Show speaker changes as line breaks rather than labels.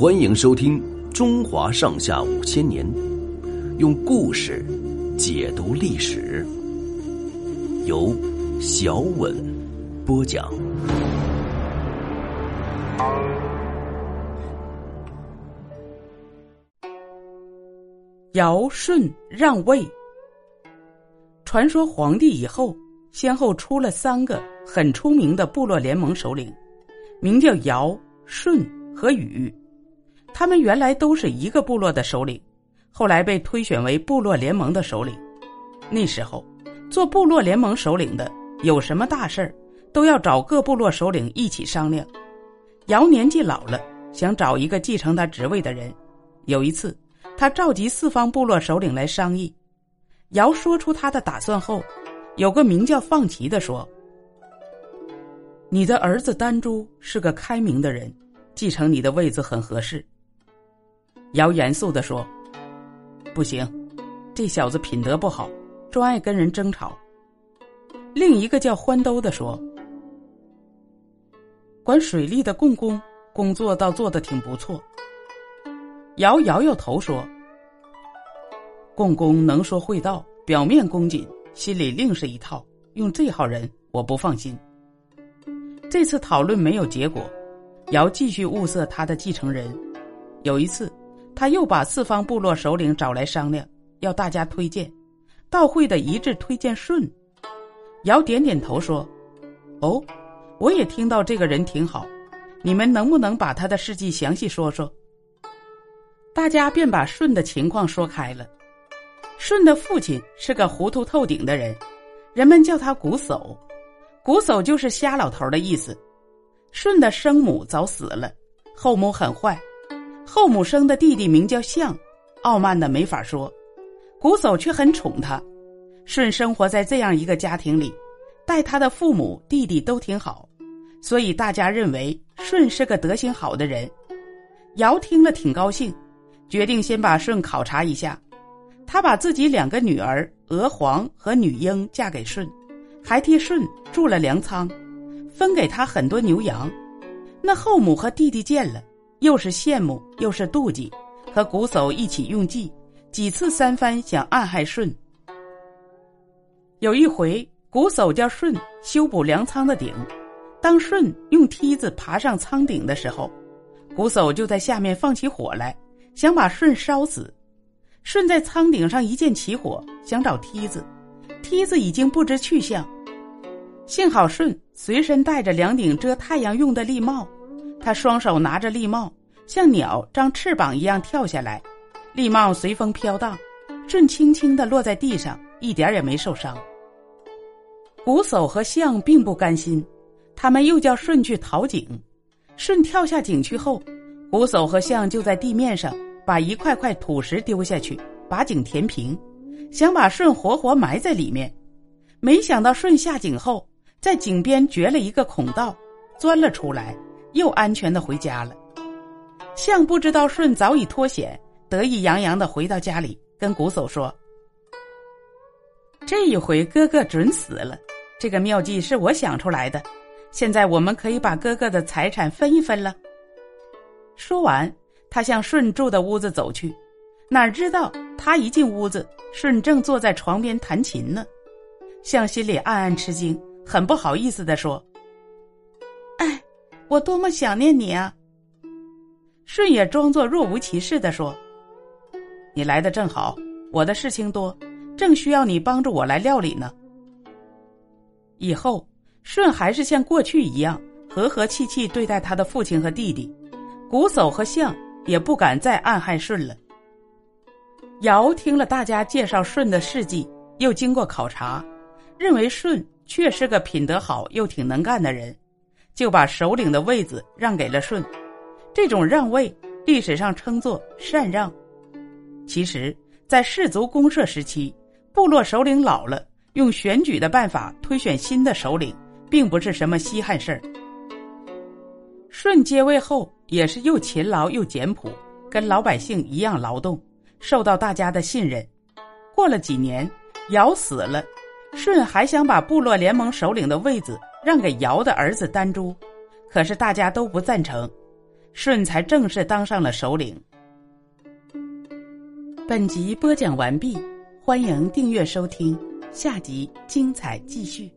欢迎收听《中华上下五千年》，用故事解读历史，由小稳播讲。
尧舜让位。传说皇帝以后，先后出了三个很出名的部落联盟首领，名叫尧、舜和禹。他们原来都是一个部落的首领，后来被推选为部落联盟的首领。那时候，做部落联盟首领的有什么大事儿，都要找各部落首领一起商量。尧年纪老了，想找一个继承他职位的人。有一次。他召集四方部落首领来商议，尧说出他的打算后，有个名叫放齐的说：“你的儿子丹朱是个开明的人，继承你的位子很合适。”尧严肃的说：“不行，这小子品德不好，专爱跟人争吵。”另一个叫欢兜的说：“管水利的共工工作倒做的挺不错。”尧摇摇头说：“共工能说会道，表面恭谨，心里另是一套。用这号人，我不放心。”这次讨论没有结果，尧继续物色他的继承人。有一次，他又把四方部落首领找来商量，要大家推荐。到会的一致推荐舜。尧点点头说：“哦，我也听到这个人挺好。你们能不能把他的事迹详细说说？”大家便把舜的情况说开了。舜的父亲是个糊涂透顶的人，人们叫他瞽叟，瞽叟就是瞎老头的意思。舜的生母早死了，后母很坏，后母生的弟弟名叫象，傲慢的没法说，瞽叟却很宠他。舜生活在这样一个家庭里，待他的父母弟弟都挺好，所以大家认为舜是个德行好的人。尧听了挺高兴。决定先把舜考察一下，他把自己两个女儿娥皇和女英嫁给舜，还替舜筑了粮仓，分给他很多牛羊。那后母和弟弟见了，又是羡慕又是妒忌，和瞽叟一起用计，几次三番想暗害舜。有一回，瞽叟叫舜修补粮仓的顶，当舜用梯子爬上仓顶的时候，瞽叟就在下面放起火来。想把舜烧死，舜在仓顶上一见起火，想找梯子，梯子已经不知去向。幸好舜随身带着两顶遮太阳用的笠帽，他双手拿着笠帽，像鸟张翅膀一样跳下来，笠帽随风飘荡，舜轻轻的落在地上，一点也没受伤。瞽叟和象并不甘心，他们又叫舜去淘井，舜跳下井去后。瞽叟和象就在地面上把一块块土石丢下去，把井填平，想把舜活活埋在里面。没想到舜下井后，在井边掘了一个孔道，钻了出来，又安全的回家了。象不知道舜早已脱险，得意洋洋的回到家里，跟瞽叟说：“这一回哥哥准死了，这个妙计是我想出来的，现在我们可以把哥哥的财产分一分了。”说完，他向舜住的屋子走去，哪知道他一进屋子，舜正坐在床边弹琴呢。象心里暗暗吃惊，很不好意思的说：“，我多么想念你啊！”舜也装作若无其事的说：“你来的正好，我的事情多，正需要你帮助我来料理呢。”以后，舜还是像过去一样和和气气对待他的父亲和弟弟。瞽叟和象也不敢再暗害舜了。尧听了大家介绍舜的事迹，又经过考察，认为舜确是个品德好又挺能干的人，就把首领的位子让给了舜。这种让位，历史上称作禅让。其实，在氏族公社时期，部落首领老了，用选举的办法推选新的首领，并不是什么稀罕事儿。舜接位后。也是又勤劳又简朴，跟老百姓一样劳动，受到大家的信任。过了几年，尧死了，舜还想把部落联盟首领的位子让给尧的儿子丹朱，可是大家都不赞成。舜才正式当上了首领。本集播讲完毕，欢迎订阅收听，下集精彩继续。